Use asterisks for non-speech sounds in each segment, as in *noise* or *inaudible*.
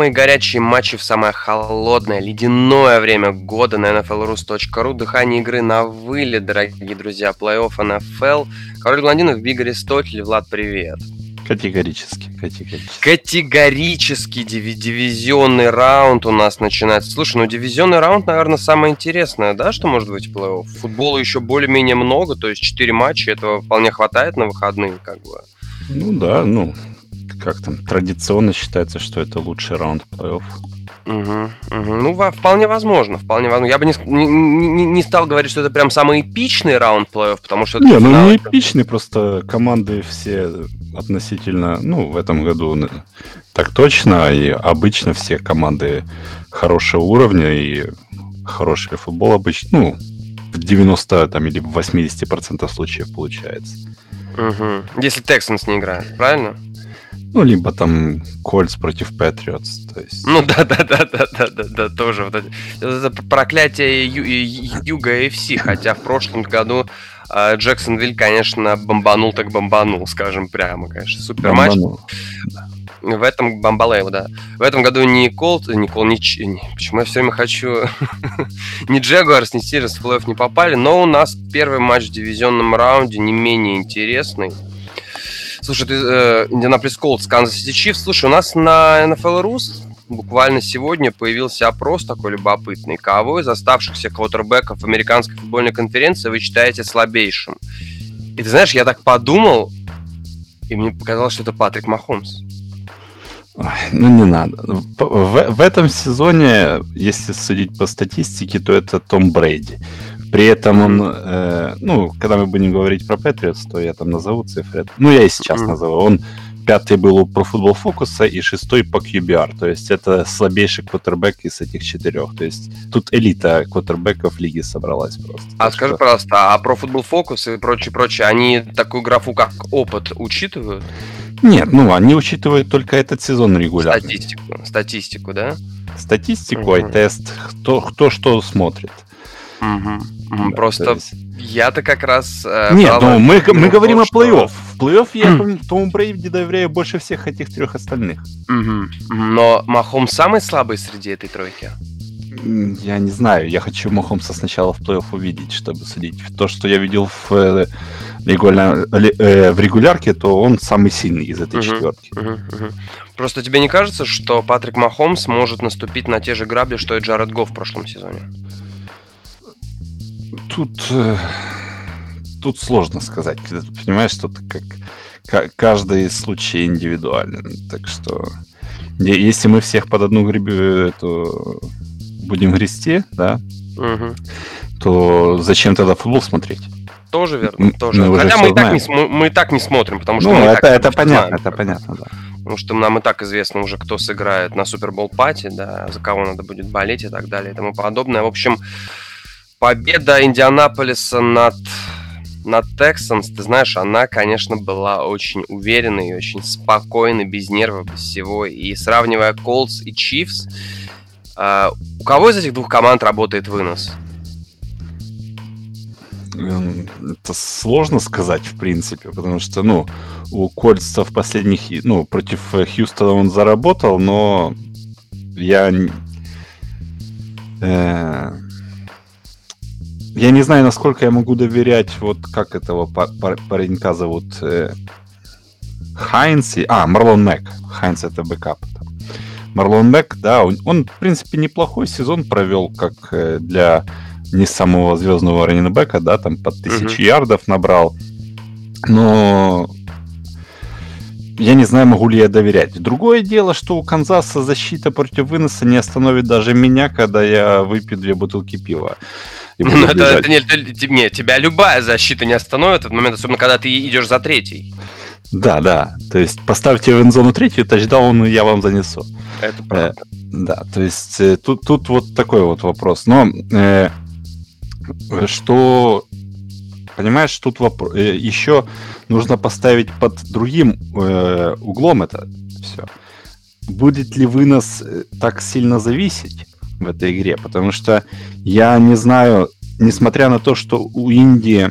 Самые горячие матчи в самое холодное, ледяное время года на nflrus.ru. Дыхание игры на вылет, дорогие друзья. Плей-офф NFL. Король блондинов, Биг Аристотель. Влад, привет. Категорически, категорически. Категорически диви- дивизионный раунд у нас начинается. Слушай, ну дивизионный раунд, наверное, самое интересное, да, что может быть в плей-офф? Футбола еще более-менее много, то есть 4 матча, этого вполне хватает на выходные, как бы. Ну да, ну, как там, традиционно считается, что это лучший раунд плей-офф. Угу, угу. Ну, во- вполне возможно, вполне возможно. Я бы не, не, не- стал говорить, что это прям самый эпичный раунд плей-офф, потому что Не, ну не эпичный, просто команды все относительно, ну, в этом году так точно, и обычно все команды хорошего уровня и хороший футбол обычно, ну, в 90 там, или в 80% случаев получается. Мгм. Если Texans не играет, правильно? Ну, либо там Кольц против Патриотс, то есть... Ну да, да, да, да, да, да, да, тоже вот это проклятие Ю- Юга AFC, хотя в прошлом году а, Джексонвиль, конечно, бомбанул так бомбанул, скажем прямо, конечно, супер матч. В этом Бомбалеева, да. В этом году ни Колт, ни Кол, ни, Ч- почему я все время хочу *laughs* ни Джегуарс, ни Стирс в плей не попали, но у нас первый матч в дивизионном раунде не менее интересный. Слушай, ты э, Индианаполис Колтс, Канзас Сити Чифс. Слушай, у нас на NFL Rus буквально сегодня появился опрос такой любопытный. Кого из оставшихся квотербеков в американской футбольной конференции вы считаете слабейшим? И ты знаешь, я так подумал, и мне показалось, что это Патрик Махомс. Ну, не надо. П- В, в этом сезоне, если судить по статистике, то это Том Брейди. При этом он, э, ну, когда мы будем говорить про Патриотс, то я там назову цифры. Ну, я и сейчас назову. Он пятый был у Pro Football Focus и шестой по QBR. То есть это слабейший квотербек из этих четырех. То есть тут элита квотербеков лиги собралась просто. А Так скажи, что- пожалуйста, а про футбол фокус и прочее, прочее, они такую графу, как опыт, учитывают? Нет, ну, они учитывают только этот сезон регулярно. Статистику, статистику, да? Статистику, Мгм. ай-тест, кто, кто что смотрит. Да, Просто есть- я-то как раз... э, Нет, ну мы, говорим то, о что- плей-офф. В плей-офф я помню, Тому Брейди доверяю больше всех этих трех остальных. Но Махом самый слабый среди этой тройки? Я не знаю, я хочу Махомса сначала в плей-офф увидеть, чтобы судить. То, что я видел в, э, регуля- э, в регулярке, то он самый сильный из этой Мгм. четверки. Мгм, мгм. Просто тебе не кажется, что Патрик Махомс может наступить на те же грабли, что и Джаред Гофф в прошлом сезоне? Тут, э, тут сложно сказать. Ты Понимаешь, что как ка- каждый случай индивидуален. Так что если мы всех под одну гребю эту будем грести, да, Мгм. то зачем тогда футбол смотреть? Тоже верно, тоже. мы Хотя мы и, так не, см- мы и так не смотрим, потому что Ну, мы это, так это понятно, знаем, это как понятно, да. Потому что нам и так известно уже, кто сыграет на Супербол пати, да, за кого надо будет болеть и так далее и тому подобное. В общем, победа Индианаполиса над, над Texans, ты знаешь, она, конечно, была очень уверенной, очень спокойной, без нервов, без всего. И сравнивая Colts и Chiefs, а, у кого из этих двух команд работает вынос? Эм, Это сложно сказать, в принципе, потому что, ну, у Кольца в последних, ну, против э, Хьюстона он заработал, но я... э, Я не знаю, насколько я могу доверять, вот как этого па- пар- паренька зовут, э, Хайнс, и- а, Марлон Мэк, Хайнс это бэкап. Марлон Мэк, да, он, он, в принципе, неплохой сезон провел, как э, для не самого звездного раннинбека, да, там под тысячу ярдов набрал. Но я не знаю, могу ли я доверять. Другое дело, что у Канзаса защита против выноса не остановит даже меня, когда я выпью две бутылки пива. Буду Ну, это, это не, это- не, тебя любая защита не остановит в этот момент, особенно когда ты идешь за третий. Да, да. То есть поставьте в зону третью, тачдаун, я вам занесу. Это правда. Да, то есть э, тут, тут вот такой вот вопрос. Но э, что, понимаешь, тут вопро- э, еще нужно поставить под другим э, углом это все. Будет ли вынос э, так сильно зависеть в этой игре? Потому что я не знаю, несмотря на то, что у Индии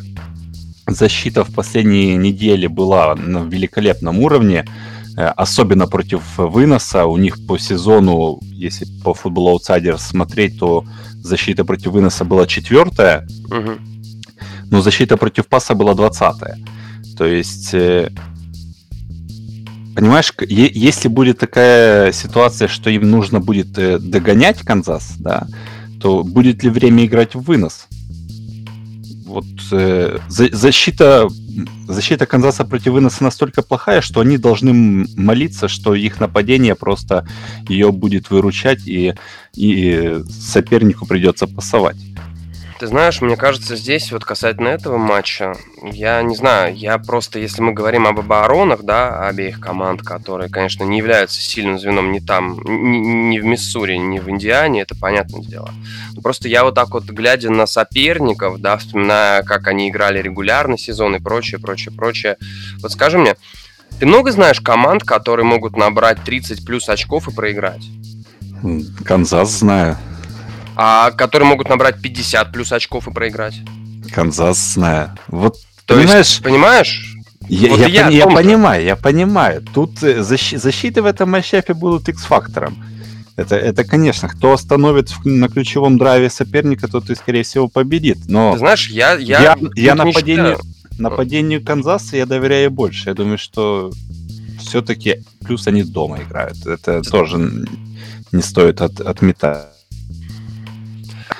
защита в последние недели была на великолепном уровне, особенно против выноса. У них по сезону, если по футболу аутсайдер смотреть, то защита против выноса была четвертая, угу. но защита против паса была двадцатая. То есть э, понимаешь, если будет такая ситуация, что им нужно будет э, догонять Канзас, да, то будет ли время играть в вынос? Вот э, защита, защита Канзаса против выноса настолько плохая, что они должны молиться, что их нападение просто ее будет выручать, и, и сопернику придется пасовать. Ты знаешь, мне кажется, здесь вот касательно этого матча, я не знаю, я просто, если мы говорим об оборонах, да, обеих команд, которые, конечно, не являются сильным звеном ни там, ни, ни в Миссури, ни в Индиане, это понятное дело. Но просто я вот так вот, глядя на соперников, да, вспоминая, как они играли регулярный сезон и прочее, прочее, прочее, вот скажи мне, ты много знаешь команд, которые могут набрать 30 плюс очков и проиграть? Канзас знаю а которые могут набрать 50 плюс очков и проиграть. Канзас знаю. Вот То понимаешь, есть, понимаешь? Я, вот я, я, я понимаю, я понимаю. Тут э, защ, защиты в этом матчапе будут X-фактором. Это, это, конечно, кто остановит на ключевом драйве соперника, тот и, скорее всего, победит. Но Ты знаешь, я... Я, я, я нападению, нападению Канзаса я доверяю больше. Я думаю, что все-таки плюс они дома играют. Это, это... тоже не стоит от, отметать.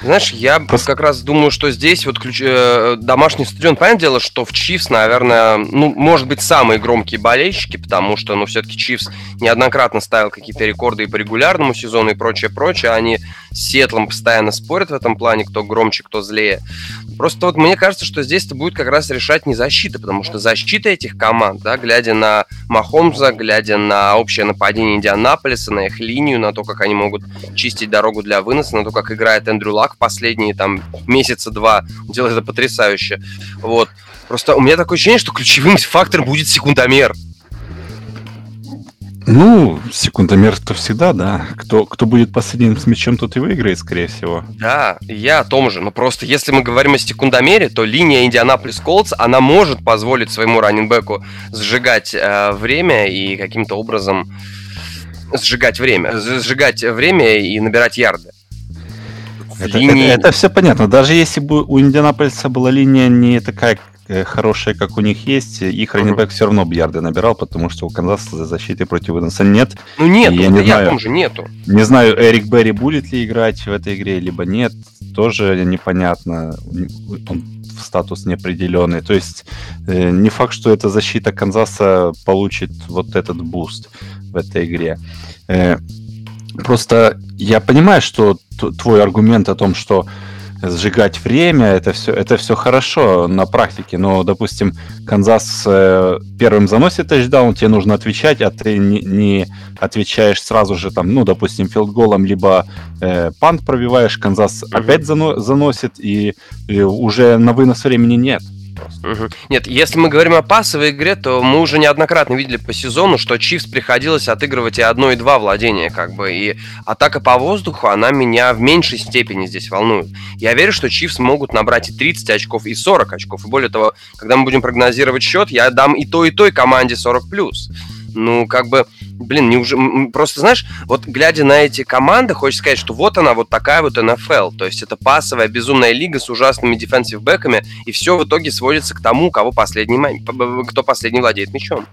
Знаешь, я Просто... как раз думаю, что здесь вот ключ... э, домашний стадион, понятное дело, что в Чивс, наверное, ну, может быть, самые громкие болельщики, потому что, ну, все-таки Чивс неоднократно ставил какие-то рекорды и по регулярному сезону и прочее, прочее. Они с Сетлом постоянно спорят в этом плане, кто громче, кто злее. Просто вот мне кажется, что здесь это будет как раз решать не защита, потому что защита этих команд, да, глядя на Махомза, глядя на общее нападение Индианаполиса, на их линию, на то, как они могут чистить дорогу для выноса, на то, как играет Эндрю Лак последние там месяца два, делает это потрясающе. Вот. Просто у меня такое ощущение, что ключевым *laughs* фактором будет секундомер. Ну, секундомер-то всегда, да. Кто, кто будет последним с мячом, тот и выиграет, скорее всего. Да, я о том же. Но просто если мы говорим о секундомере, то линия Индианаполис Колдс, она может позволить своему раннинбеку сжигать э, время и каким-то образом сжигать время, сжигать время и набирать ярды. Это, линии... это, это все понятно. Даже если бы у Индианаполиса была линия не такая Э, хорошие, как у них есть, их раннинбэк uh-huh. все равно бы ярды набирал, потому что у Канзаса за защитой против выноса нет. Ну нет, я не знаю, же нету. Не знаю, Эрик Берри будет ли играть в этой игре, либо нет, тоже непонятно. Он в статус неопределенный. То есть э, не факт, что эта защита Канзаса получит вот этот буст в этой игре. Э, просто я понимаю, что твой аргумент о том, что сжигать время, это все, это все хорошо на практике, но, допустим, Канзас э, первым заносит тачдаун, тебе нужно отвечать, а ты не, не отвечаешь сразу же, там, ну, допустим, филдголом, либо э, пант пробиваешь, Канзас опять зано- заносит, и, и уже на вынос времени нет просто. Угу. Нет, если мы говорим о пасовой игре, то мы уже неоднократно видели по сезону, что Чивс приходилось отыгрывать и одно, и два владения, как бы, и атака по воздуху, она меня в меньшей степени здесь волнует. Я верю, что Чивс могут набрать и 30 очков, и 40 очков, и более того, когда мы будем прогнозировать счет, я дам и той, и той команде 40+. Ну, как бы, блин, не уже... Просто, знаешь, вот глядя на эти команды, хочется сказать, что вот она, вот такая вот НФЛ. То есть это пасовая безумная лига с ужасными дефенсив бэками, и все в итоге сводится к тому, кого последний, кто последний владеет мячом.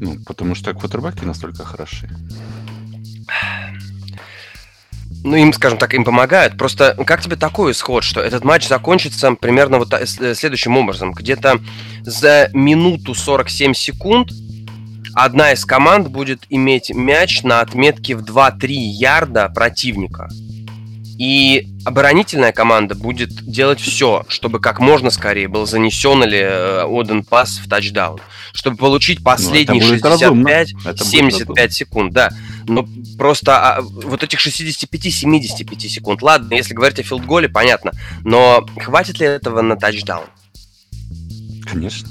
Ну, потому что квотербеки настолько хороши. Ну, им, скажем так, им помогают. Просто как тебе такой исход, что этот матч закончится примерно вот следующим образом. Где-то за минуту 47 секунд одна из команд будет иметь мяч на отметке в 2-3 ярда противника. И оборонительная команда будет делать все, чтобы как можно скорее был занесен или э, отдан пас в тачдаун. Чтобы получить ну, последние ну, 65-75 секунд. Да. Но просто а, вот этих 65-75 секунд. Ладно, если говорить о филдголе, понятно. Но хватит ли этого на тачдаун? Конечно.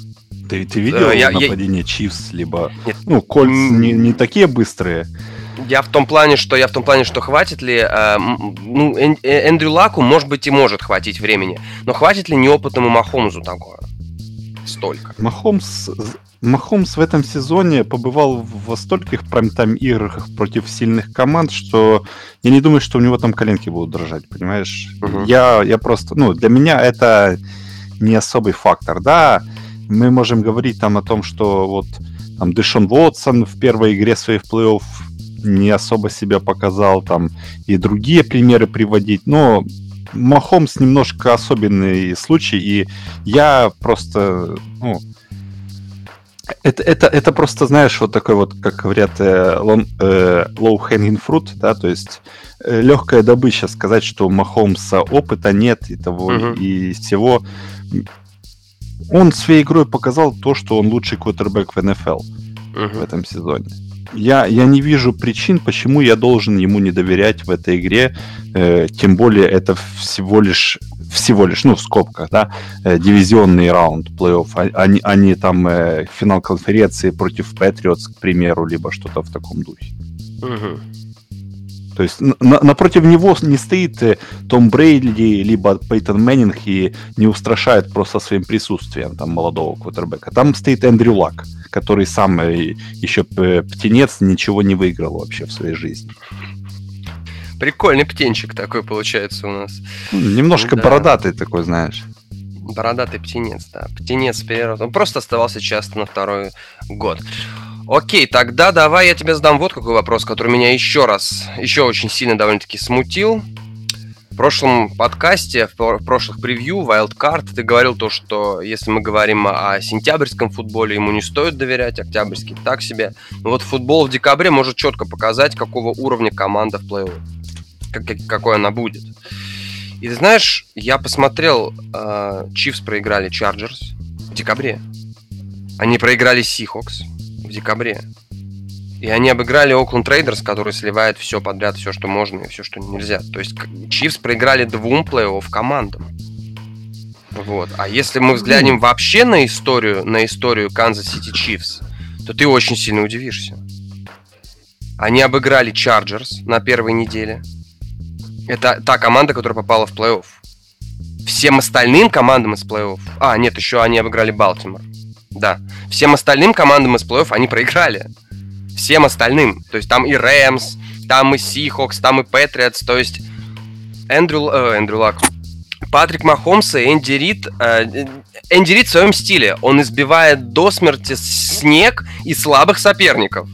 Ты, ты видел я, нападение я... Чивс, либо... Нет. Ну, Кольц не, не такие быстрые. Я в том плане, что я в том плане, что хватит ли, э, ну, Эн, э, Эндрю Лаку, может быть, и может хватить времени, но хватит ли неопытному Махомзу такое? Столько. Махомс Махомс в этом сезоне побывал во стольких прайм-тайм играх против сильных команд, что я не думаю, что у него там коленки будут дрожать, понимаешь? Uh-huh. Я, я просто, ну, для меня это не особый фактор, да. Мы можем говорить там о том, что вот там Дэшон Уотсон в первой игре своей в плей-офф не особо себя показал, там и другие примеры приводить, но Махомс немножко особенный случай, и я просто, ну, это, это, это просто, знаешь, вот такой вот, как говорят, э, long, э, low hanging fruit, да, то есть э, легкая добыча сказать, что у Махомса опыта нет и того, uh-huh. и всего. Он своей игрой показал то, что он лучший квотербек в НФЛ uh-huh. в этом сезоне я, я не вижу причин, почему я должен ему не доверять в этой игре. Э, тем более это всего лишь, всего лишь, ну, в скобках, да, э, дивизионный раунд плей-офф, а, а, а не там э, финал конференции против Патриотс, к примеру, либо что-то в таком духе. Угу. То есть на, напротив него не стоит э, Том Брейди, либо Пейтон Мэннинг и не устрашает просто своим присутствием там молодого квотербека. Там стоит Эндрю Лак который сам э, еще птенец ничего не выиграл вообще в своей жизни. Прикольный птенчик такой получается у нас. Ну, немножко да. бородатый такой, знаешь. Бородатый птенец, да. Птенец перерос. Он просто оставался часто на второй год. Окей, тогда давай я тебе задам вот какой вопрос, который меня еще раз, еще очень сильно довольно-таки смутил прошлом подкасте, в прошлых превью Wildcard ты говорил то, что если мы говорим о сентябрьском футболе, ему не стоит доверять, октябрьский так себе. Но вот футбол в декабре может четко показать, какого уровня команда в плей-офф, как, какой она будет. И ты знаешь, я посмотрел, Чифс э, проиграли Чарджерс в декабре. Они проиграли Сихокс в декабре. И они обыграли Окленд Рейдерс, который сливает все подряд, все, что можно и все, что нельзя. То есть Чифс проиграли двум плей-офф командам. Вот. А если мы взглянем вообще на историю, на историю Канзас Сити Чивс, то ты очень сильно удивишься. Они обыграли Чарджерс на первой неделе. Это та команда, которая попала в плей-офф. Всем остальным командам из плей-офф... А, нет, еще они обыграли Балтимор. Да. Всем остальным командам из плей-офф они проиграли всем остальным. То есть там и Рэмс, там и Сихокс, там и Патриотс. То есть Эндрю, э, Эндрю Лак, Патрик Махомс и Энди Рид, э, Энди Рид в своем стиле. Он избивает до смерти снег и слабых соперников.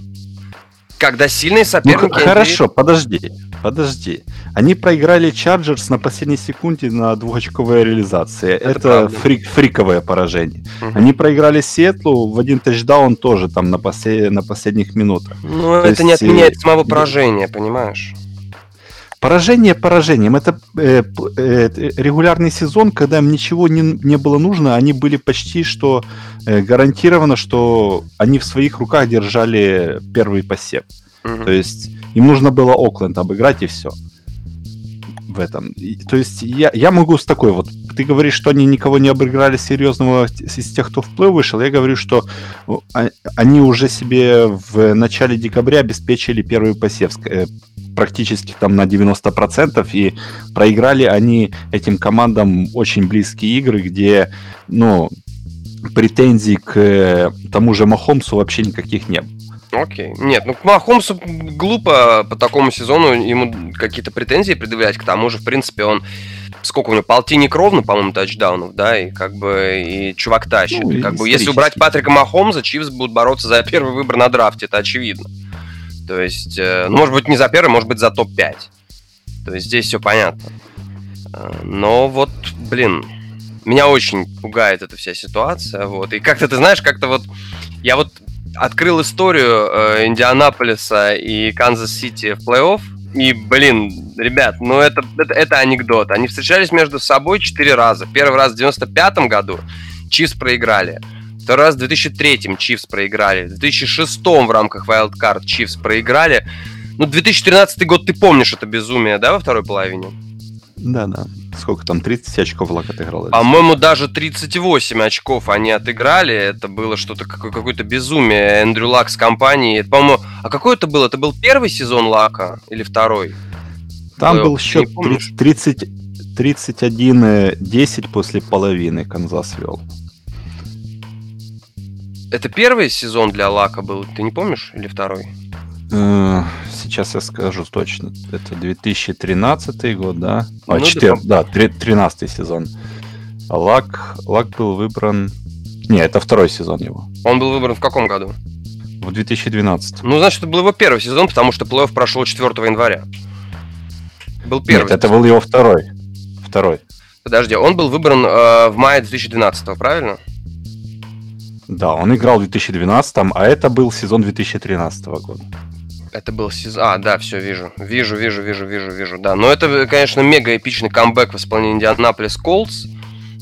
Когда сильные соперники... Ну, хорошо, Рид... подожди, подожди. Они проиграли Чарджерс на последней секунде на двухочковой реализации. Это, Это фрик, фриковое поражение. Угу. Они проиграли Сетлу в один тачдаун тоже там на, послед... на последних минутах. Ну, То это есть... не отменяет самого поражения, понимаешь? Поражение поражением. Это э, э, регулярный сезон, когда им ничего не, не было нужно, они были почти что э, гарантировано, что они в своих руках держали первый посев. Угу. То есть им нужно было Окленд обыграть и все в этом. И, то есть я, я могу с такой вот... Ты говоришь, что они никого не обыграли серьезного из тех, кто в плей вышел. Я говорю, что а, они уже себе в начале декабря обеспечили первый посев э, практически там на 90%, и проиграли они этим командам очень близкие игры, где, ну, претензий к э, тому же Махомсу вообще никаких не было. Окей. Нет, ну к Махомсу глупо по такому сезону ему какие-то претензии предъявлять. К тому же, в принципе, он сколько у него, полтинник ровно, по-моему, тачдаунов, да, и как бы и чувак тащит. Ну, как бы если убрать Патрика Махомза, Чивс будут бороться за первый выбор на драфте, это очевидно. То есть, э, ну, может быть, не за первый, может быть, за топ-5. То есть здесь все понятно. Э, но вот, блин, меня очень пугает эта вся ситуация, вот. И как-то, ты знаешь, как-то вот я вот открыл историю э, Индианаполиса и Канзас-Сити в плей-офф. И, блин, ребят, ну это, это, это анекдот. Они встречались между собой четыре раза. Первый раз в 95-м году Чифс проиграли. Второй раз в 2003-м Чифс проиграли. В 2006-м в рамках Wildcard Чифс проиграли. Ну, 2013 год ты помнишь это безумие, да, во второй половине? Да, да. Сколько там, 30 очков Лак отыграл? По-моему, даже 38 очков они отыграли. Это было что-то, какое-то безумие. Эндрю Лак с компанией. По-моему, а какой это был? Это был первый сезон Лака или второй? Там был счет 30, 31-10 после половины Канзас вел. Это первый сезон для Лака был, ты не помнишь, или второй? Э, сейчас я скажу точно. Это 2013 год, да? А, Ну, 4, да, да, 13 сезон. Лак, Лак был выбран... Не, это второй сезон его. Он был выбран в каком году? В 2012. Ну, значит, это был его первый сезон, потому что плей-офф прошел 4 января. Был первый. Нет, это был его второй. Второй. Подожди, он был выбран э, в мае 2012, правильно? Да, он играл в 2012, а это был сезон 2013 года. Это был сезон... А, да, все, вижу. Вижу, вижу, вижу, вижу, вижу, да. Но это, конечно, мега эпичный камбэк в исполнении Индианаполис Колдс.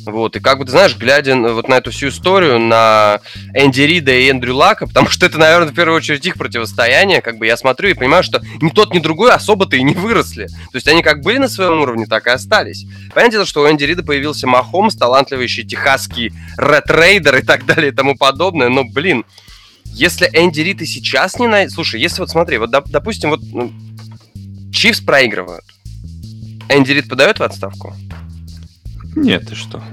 Вот, и как бы, ты знаешь, глядя вот на эту всю историю, на Энди Рида и Эндрю Лака, потому что это, наверное, в первую очередь их противостояние, как бы я смотрю и понимаю, что ни тот, ни другой особо-то и не выросли. То есть они как были на своем уровне, так и остались. Понятное дело, что у Энди Рида появился Махомс, талантливый еще техасский ред-рейдер и так далее и тому подобное, но, блин, если Энди Рид и сейчас не найдет... Слушай, если вот смотри, вот доп- допустим, вот ну, Чивс проигрывают. Энди Рид подает в отставку? Нет, ты что?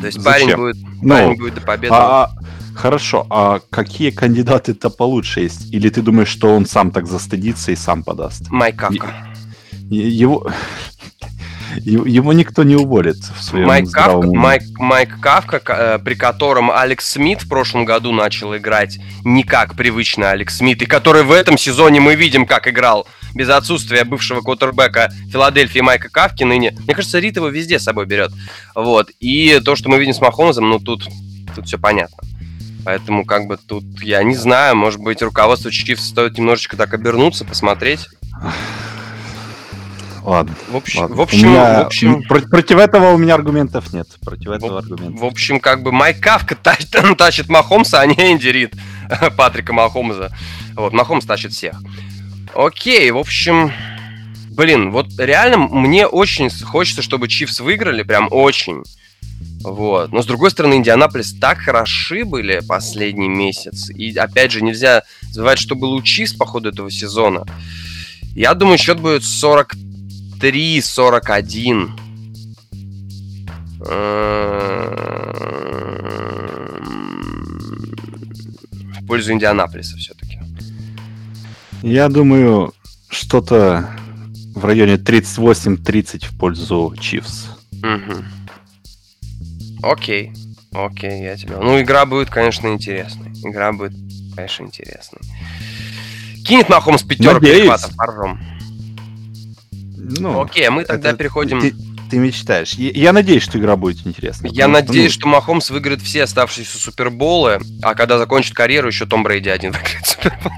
То есть Зачем? парень будет, Ну, парень будет до победы. А, а, хорошо, а какие кандидаты-то получше есть? Или ты думаешь, что он сам так застыдится и сам подаст? Майк Кавка. Его, его никто не уволит в своем Майк Кавка. Майк, Майк Кавка, э, при котором Алекс Смит в прошлом году начал играть не как привычный Алекс Смит, и который в этом сезоне мы видим, как играл без отсутствия бывшего квотербека Филадельфии Майка Кавки ныне. Мне кажется, Рит его везде с собой берет. Вот. И то, что мы видим с Махомзом, ну тут, тут все понятно. Поэтому как бы тут, я не знаю, может быть, руководство Чифс стоит немножечко так обернуться, посмотреть. Ладно. В общем, ладно. в общем, меня- в общем, про- против этого у меня аргументов нет. Против этого аргументов. В общем, как бы Майк Кавка тащит, *laughs* тащит Махомса, а не Энди Рид *laughs* Патрика Махомза. Вот, Махомс тащит всех. Окей, в общем... Блин, вот реально мне очень хочется, чтобы Чивс выиграли, прям очень. Вот. Но с другой стороны, Индианаполис так хороши были последний месяц. И опять же, нельзя забывать, что было у Чивс по ходу этого сезона. Я думаю, счет будет 43-41. В пользу Индианаполиса все-таки. Я думаю, что-то в районе 38-30 в пользу Чивс. Окей. Окей, я тебя. Ну, игра будет, конечно, интересной. Игра будет, конечно, интересной. Кинет Махомс пятерку Надеюсь. перехватов, поржем. Ну, Окей, а мы тогда это переходим... Ты, ты мечтаешь. Я, я надеюсь, что игра будет интересной. Я потому что, надеюсь, ну, что Махомс выиграет все оставшиеся суперболы, а когда закончит карьеру, еще Том Брейди один *laughs* выиграет супербол.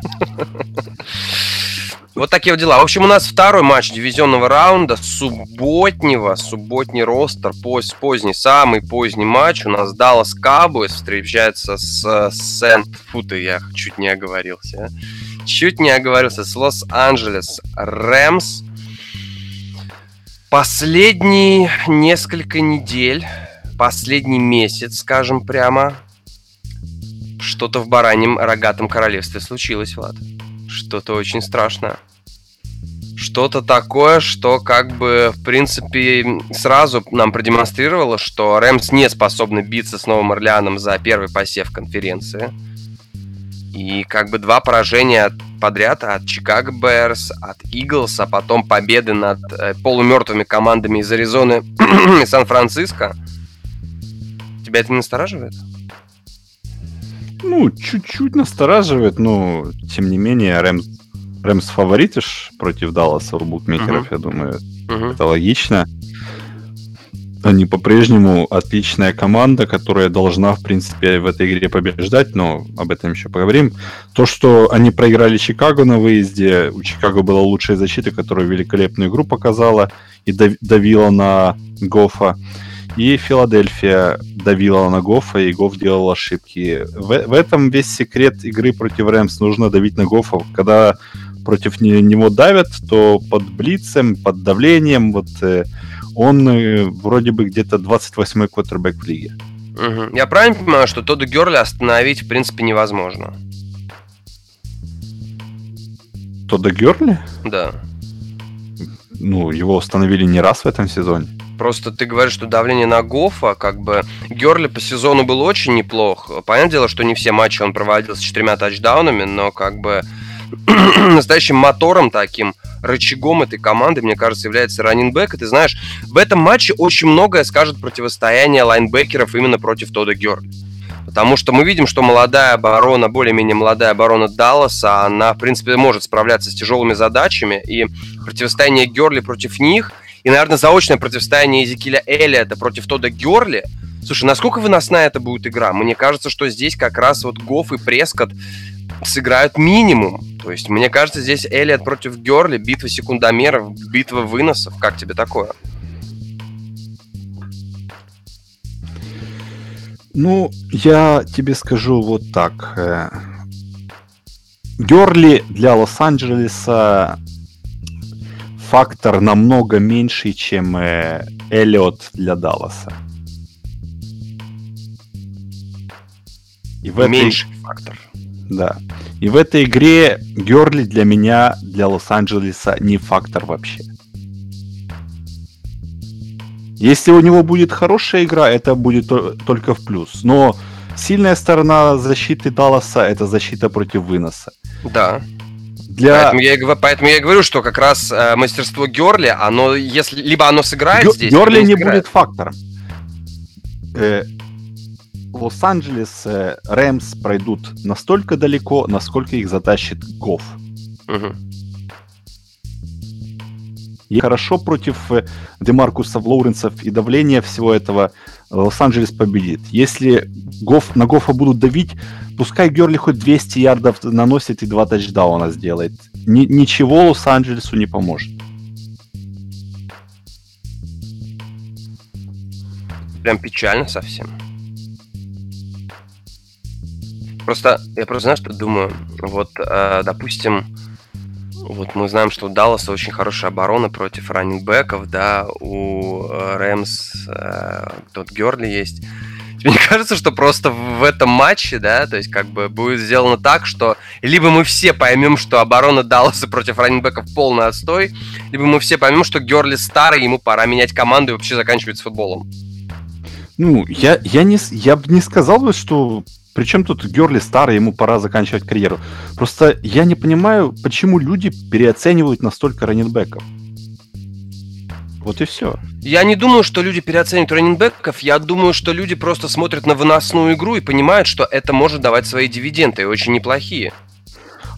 Вот такие вот дела. В общем, у нас второй матч дивизионного раунда, субботнего, субботний ростер, поз- поздний, самый поздний матч. У нас Даллас Cowboys встречается с Сент... Фу ты, я чуть не оговорился. а. Чуть не оговорился. С Лос-Анджелес Рэмс. Последние несколько недель, последний месяц, скажем прямо, что-то в бараньем рогатом королевстве случилось, Влад. Что-то очень страшное. Что-то такое, что как бы, в принципе, сразу нам продемонстрировало, что Рэмс не способны биться с Новым Орлеаном за первый посев конференции. И как бы два поражения подряд от Чикаго Берс, от Иглс, а потом победы над э, полумертвыми командами из Аризоны и *clears throat* Сан-Франциско. Тебя это не настораживает? ну, чуть-чуть настораживает, но тем не менее Рэмс, Рэмс фавориты ж против Далласа у букмекеров, я думаю. Мгм. Это логично. Они по-прежнему отличная команда, которая должна, в принципе, в этой игре побеждать, но об этом еще поговорим. То, что они проиграли Чикаго на выезде, у Чикаго была лучшая защита, которая великолепную игру показала и дав- давила на Гофа. И Филадельфия давила на Гофа, и Гоф делал ошибки. В, в этом весь секрет игры против Рэмс. Нужно давить на Гофа. Когда против не- него давят, то под блицем, под давлением, вот э, он э, вроде бы где-то 28-й квотербек в лиге. Мгм. Я правильно понимаю, что Тодда Герли остановить, в принципе, невозможно? Тодда Герли? Да. Ну, его установили не раз в этом сезоне. Просто ты говоришь, что давление на Гофа, как бы Герли по сезону был очень неплох. Понятное дело, что не все матчи он проводил с четырьмя тачдаунами, но как бы *clears throat* настоящим мотором таким, рычагом этой команды, мне кажется, является раннинбэк. И ты знаешь, в этом матче очень многое скажет противостояние лайнбекеров именно против Тода Герли. Потому что мы видим, что молодая оборона, более-менее молодая оборона Далласа, она, в принципе, может справляться с тяжелыми задачами. И противостояние Герли против них, и, наверное, заочное противостояние Эзекиля Эллиота против Тода Герли, Слушай, насколько выносная это будет игра? Мне кажется, что здесь как раз вот Гофф и Прескотт сыграют минимум. То есть, мне кажется, здесь Элliot против Герли, битва секундомеров, битва выносов. Как тебе такое? Ну, я тебе скажу вот так. Э, Герли для Лос-Анджелеса фактор намного меньший, чем э, Эллиот для Далласа. И в Меньший этой... фактор. Да. И в этой игре Герли для меня, для Лос-Анджелеса не фактор вообще. Если у него будет хорошая игра, это будет только в плюс. Но сильная сторона защиты Далласа это защита против выноса. Да. Для... Поэтому, я, поэтому я и говорю, что как раз э, мастерство Герли, оно, если либо оно сыграет Гер, здесь, Герли не, не будет фактором. Э, Лос-Анджелес, э, Рэмс пройдут настолько далеко, насколько их затащит Гофф. Угу. И хорошо против э, Демаркуса Лоуренсов и давления всего этого Лос-Анджелес победит. Если Гофф, на Гоффа будут давить, пускай Герли хоть 200 ярдов наносит и два тачдауна сделает. Ни, ничего Лос-Анджелесу не поможет. Прям печально совсем. Просто, я просто, знаешь, что думаю? Вот, э, допустим, вот мы знаем, что у Далласа очень хорошая оборона против раннингбеков, да, у э, Рэмс э, тот Герли есть. Мне *laughs* кажется, что просто в этом матче, да, то есть как бы будет сделано так, что либо мы все поймем, что оборона Далласа против раннингбеков полный отстой, либо мы все поймем, что Герли старый, ему пора менять команду и вообще заканчивать с футболом. Ну, я, я, не, я бы не сказал бы, что причем тут Герли старый, ему пора заканчивать карьеру. Просто я не понимаю, почему люди переоценивают настолько раненбеков. Вот и все. Я не думаю, что люди переоценивают раненбеков. Я думаю, что люди просто смотрят на выносную игру и понимают, что это может давать свои дивиденды, и очень неплохие.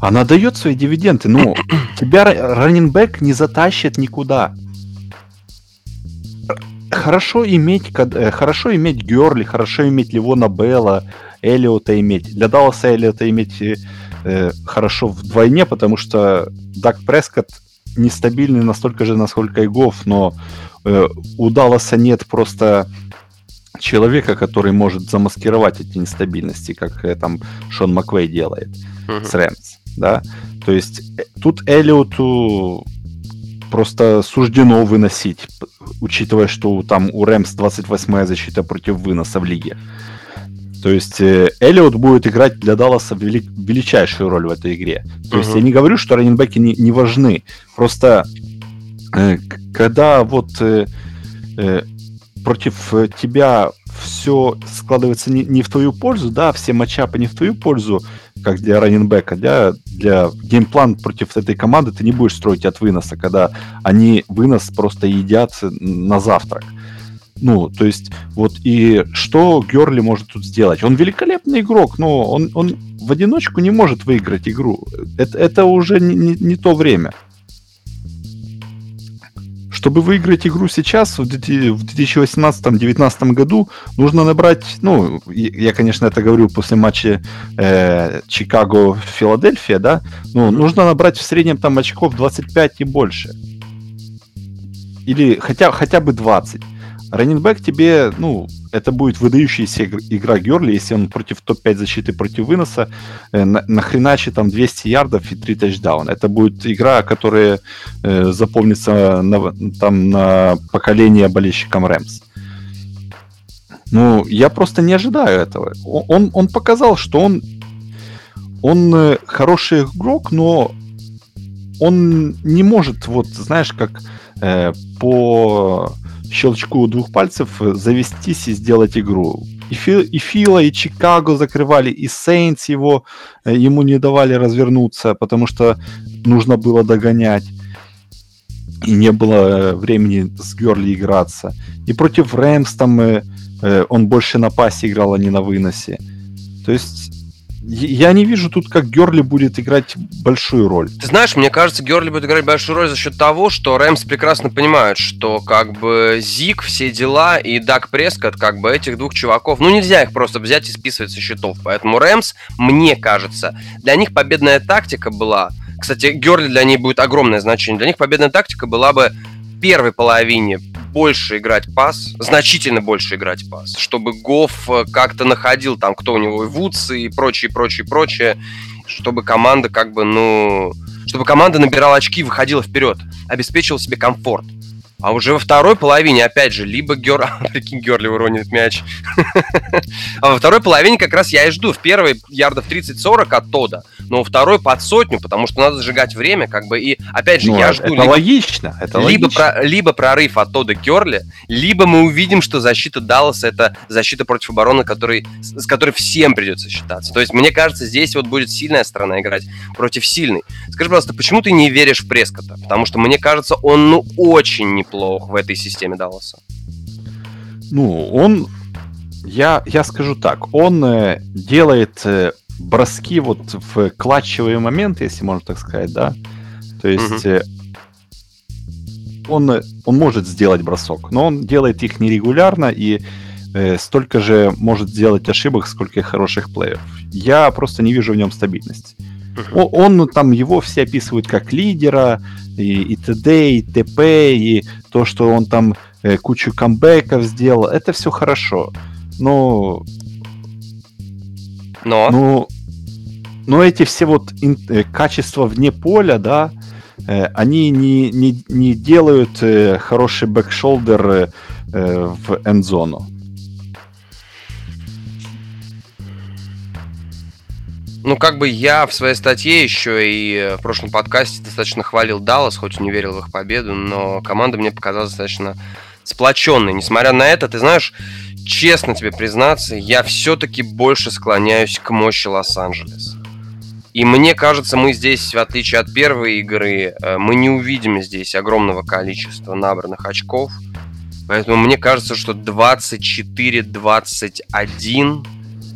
Она дает свои дивиденды, но *clears throat* тебя раненбек не затащит никуда. Хорошо иметь, э, хорошо иметь Герли, хорошо иметь Ливона Белла, Эллиота иметь. Для Далласа Эллиота иметь э, хорошо вдвойне, потому что Дак Прескотт нестабильный настолько же, насколько и Гофф, но э, у Далласа нет просто человека, который может замаскировать эти нестабильности, как э, там Шон Маквей делает uh-huh. с Рэмс, да. То есть э, тут Эллиоту просто суждено выносить, учитывая, что там у Рэмс 28-я защита против выноса в лиге. То есть э, Эллиот будет играть для Далласа вели- величайшую роль в этой игре. То uh-huh. есть я не говорю, что раненбеки не, не важны. Просто э, когда вот э, э, против тебя все складывается не, не в твою пользу, да, все матчапы не в твою пользу, как для раненбека, для, для геймплан против этой команды ты не будешь строить от выноса, когда они вынос просто едят на завтрак. Ну, то есть, вот и что Герли может тут сделать? Он великолепный игрок, но он, он в одиночку не может выиграть игру. Это, это уже не, не, не то время. Чтобы выиграть игру сейчас, в 2018-2019 году, нужно набрать, ну, я, конечно, это говорю после матча э, Чикаго-Филадельфия, да, ну, нужно набрать в среднем там очков 25 и больше. Или хотя, хотя бы 20. Раннинбэк тебе, ну, это будет выдающаяся игра Герли, если он против топ-5 защиты против выноса э, на, нахреначит там 200 ярдов и 3 тачдауна. Это будет игра, которая э, запомнится на, там на поколение болельщикам Рэмс. Ну, я просто не ожидаю этого. Он, он показал, что он, он э, хороший игрок, но он не может, вот, знаешь, как э, по щелчку двух пальцев завестись и сделать игру. И, Фи, и Фила, и Чикаго закрывали, и Сейнс его, э, ему не давали развернуться, потому что нужно было догонять. И не было э, времени с Герли играться. И против Рэмс там э, он больше на пасе играл, а не на выносе. То есть я не вижу тут, как Герли будет играть большую роль. Ты знаешь, мне кажется, Герли будет играть большую роль за счет того, что Рэмс прекрасно понимают, что как бы Зик, все дела и Дак Прескотт, как бы этих двух чуваков, ну нельзя их просто взять и списывать со счетов. Поэтому Рэмс, мне кажется, для них победная тактика была, кстати, Герли для них будет огромное значение, для них победная тактика была бы первой половине больше играть пас, значительно больше играть пас, чтобы Гофф э, как-то находил там, кто у него и Вудс и прочее, прочее, прочее, чтобы команда как бы, ну, чтобы команда набирала очки и выходила вперед, обеспечила себе комфорт. А уже во второй половине, опять же, либо Гер... *laughs* Прикинь, Герли уронит мяч. *laughs* а во второй половине как раз я и жду. В первой ярдов 30-40 от Тода, но во второй под сотню, потому что надо сжигать время, как бы, и опять же, ну, я жду... Это либо, логично, это либо, логично. Про, либо прорыв от Тода Герли, либо мы увидим, что защита Далласа это защита против обороны, который, с которой всем придется считаться. То есть, мне кажется, здесь вот будет сильная сторона играть против сильной. Скажи, пожалуйста, почему ты не веришь в Прескота? Потому что, мне кажется, он, ну, очень неплохо плох в этой системе Далласа? Ну, он, я, я скажу так, он э, делает э, броски вот в клатчевые моменты, если можно так сказать, да. То есть угу. он, он может сделать бросок, но он делает их нерегулярно и э, столько же может сделать ошибок, сколько и хороших плееров. Я просто не вижу в нем стабильности. Он, он там его все описывают как лидера, и, и т.д., и т.п., и то, что он там э, кучу камбэков сделал, это все хорошо. Но... Но? Ну, но эти все вот ин, э, качества вне поля, да, э, они не, не, не делают э, хороший back shoulder э, в эндзону. Ну, как бы я в своей статье еще и в прошлом подкасте достаточно хвалил Даллас, хоть и не верил в их победу, но команда мне показалась достаточно сплоченной. Несмотря на это, ты знаешь, честно тебе признаться, я все-таки больше склоняюсь к мощи Лос-Анджелес. И мне кажется, мы здесь, в отличие от первой игры, э, мы не увидим здесь огромного количества набранных очков. Поэтому мне кажется, что 24-21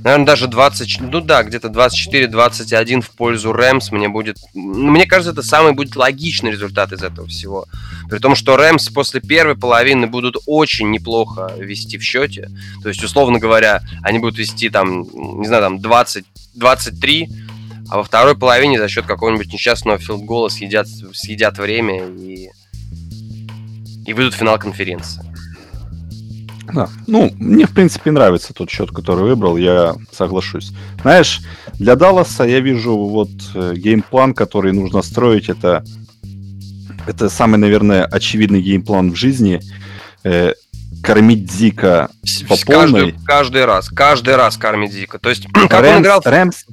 Наверное, даже 20, ну да, где-то 24-21 в пользу Рэмс мне будет... Мне кажется, это самый будет логичный результат из этого всего. При том, что Рэмс после первой половины будут очень неплохо вести в счете. То есть, условно говоря, они будут вести там, не знаю, там 20, 23, а во второй половине за счет какого-нибудь несчастного филдгола съедят, съедят время и, и выйдут в финал конференции. Да. Ну, мне, в принципе, нравится тот счет, который выбрал, я соглашусь. Знаешь, для Далласа я вижу вот э, game plan, который нужно строить. Это, это самый, наверное, очевидный game plan в жизни. Э, кормить Зика по полной. Каждый, каждый раз, каждый раз кормить Зика. То есть, *clears throat* как Rams, он играл... Rams,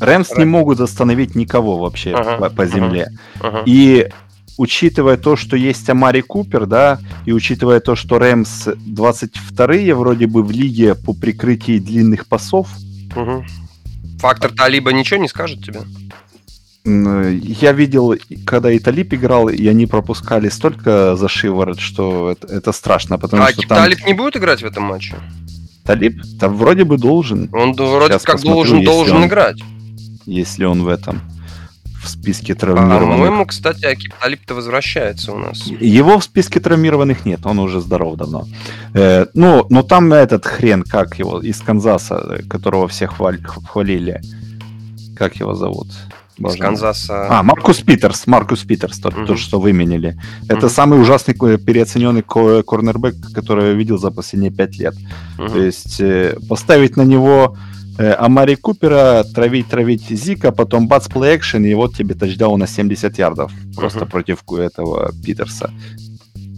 Rams не могут остановить никого вообще uh-huh, по, по земле. Uh-huh, uh-huh. И учитывая то, что есть Амари Купер, да, и учитывая то, что Рэмс 22-е вроде бы в лиге по прикрытии длинных пасов. Угу. Фактор Талиба ничего не скажет тебе? Я видел, когда и Талиб играл, и они пропускали столько за шиворот, что это, это страшно, потому а что там... Талиб не будет играть в этом матче? Талиб? Там вроде бы должен. Он вроде Сейчас как посмотрю, должен, должен он, играть. Если он в этом в списке травмированных. А, по-моему, кстати, Акип Талип-то возвращается у нас. Его в списке травмированных нет, он уже здоров давно. Э, ну, но там этот хрен, как его, из Канзаса, которого все хваль, хвалили. Как его зовут? Боже из Канзаса. А, Маркус Питерс, Маркус Питерс, тот, угу. тот что выменили. Это угу. самый ужасный переоцененный корнербэк, который я видел за последние пять лет. Угу. То есть э, поставить на него Э, а Мари Купера травить, травить Зика, потом бац, плей экшен, и вот тебе тачдаун на 70 ярдов. Просто uh-huh. против этого Питерса.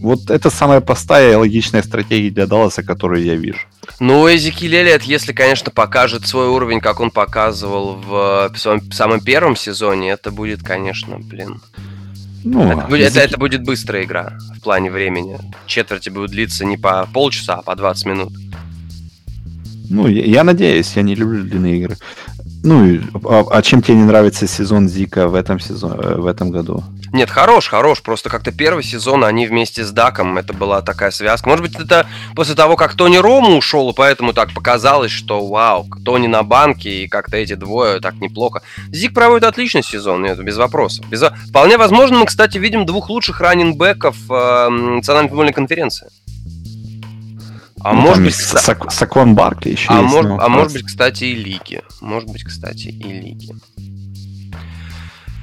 Вот это самая простая и логичная стратегия для Далласа, которую я вижу. Ну, Эзекиль Эллиот, если, конечно, покажет свой уровень, как он показывал в своем самом первом сезоне, это будет, конечно, блин. Ну, это, будет, языки... это, это будет быстрая игра в плане времени. Четверти будут длиться не по полчаса, а по 20 минут. Ну, я, я надеюсь, я не люблю длинные игры. Ну, а, а чем тебе не нравится сезон Зика в этом сезоне, э, в этом году? Нет, хорош, хорош. Просто как-то первый сезон они вместе с Даком, это была такая связка. Может быть, это после того, как Тони Рому ушел, и поэтому так показалось, что вау, Тони на банке, и как-то эти двое так неплохо. Зик проводит отличный сезон, нет, без вопросов. Без... Вполне возможно, мы, кстати, видим двух лучших раннинбеков э, национальной футбольной конференции. А ну, может быть, Сак, Сакван Баркли еще а есть. Мож, ну, а может быть, кстати, и лиги. Может быть, кстати, и лиги.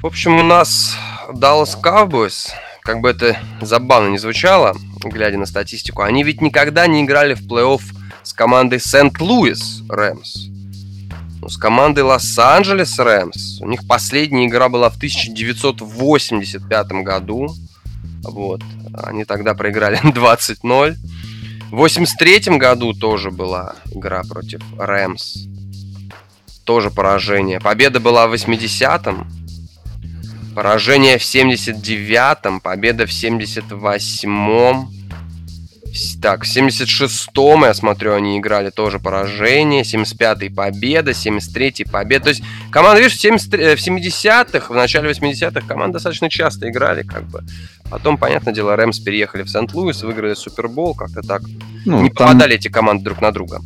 В общем, у нас Dallas Cowboys, как бы это забавно не звучало, глядя на статистику, они ведь никогда не играли в плей-офф с командой Сент-Луис Рэмс. Ну, с командой Лос-Анджелес Рэмс. У них последняя игра была в 1985 году. Вот. Они тогда проиграли *laughs* 20-0. В 83 году тоже была игра против Рэмс. Тоже поражение. Победа была в 80-м. Поражение в 79-м. Победа в 78-м. Так, в 76-м, я смотрю, они играли тоже поражение. 75-й победа, 73-й победа. То есть команда, видишь, в, 70, в 70-х, в начале 80-х команды достаточно часто играли, как бы. Потом, понятное дело, Рэмс переехали в Сент-Луис, выиграли Супербол, как-то так. Ну, не там... попадали эти команды друг на друга.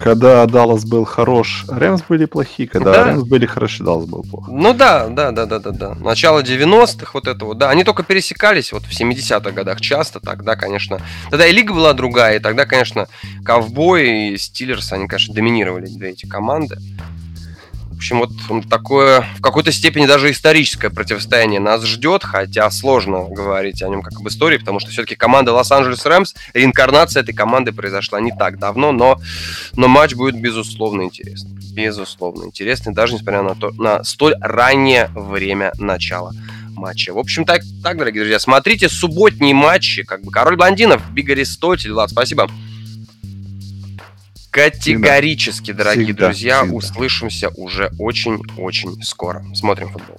Когда Даллас был хорош, Рэмс были плохие. Когда да. Рэмс были хороши, Даллас был плохо. Ну да, да, да, да, да, да. Начало 90-х, вот этого, да. Они только пересекались вот в 70-х годах часто. Тогда, конечно, тогда и лига была другая, и тогда, конечно, Ковбой и Стиллерс, они, конечно, доминировали две эти команды. Общем, вот такое, в какой-то степени даже историческое противостояние нас ждет, хотя сложно говорить о нем как об истории, потому что все-таки команда Лос-Анджелес Рэмс, реинкарнация этой команды произошла не так давно, но, но матч будет безусловно интересный. Безусловно интересный, даже несмотря на, то, на столь раннее время начала матча. В общем, так, так, дорогие друзья, смотрите субботние матчи, как бы Король Блондинов, Биг Аристотель, Влад, спасибо. Категорически, всегда. дорогие всегда, друзья, всегда. услышимся уже очень-очень скоро. Смотрим футбол.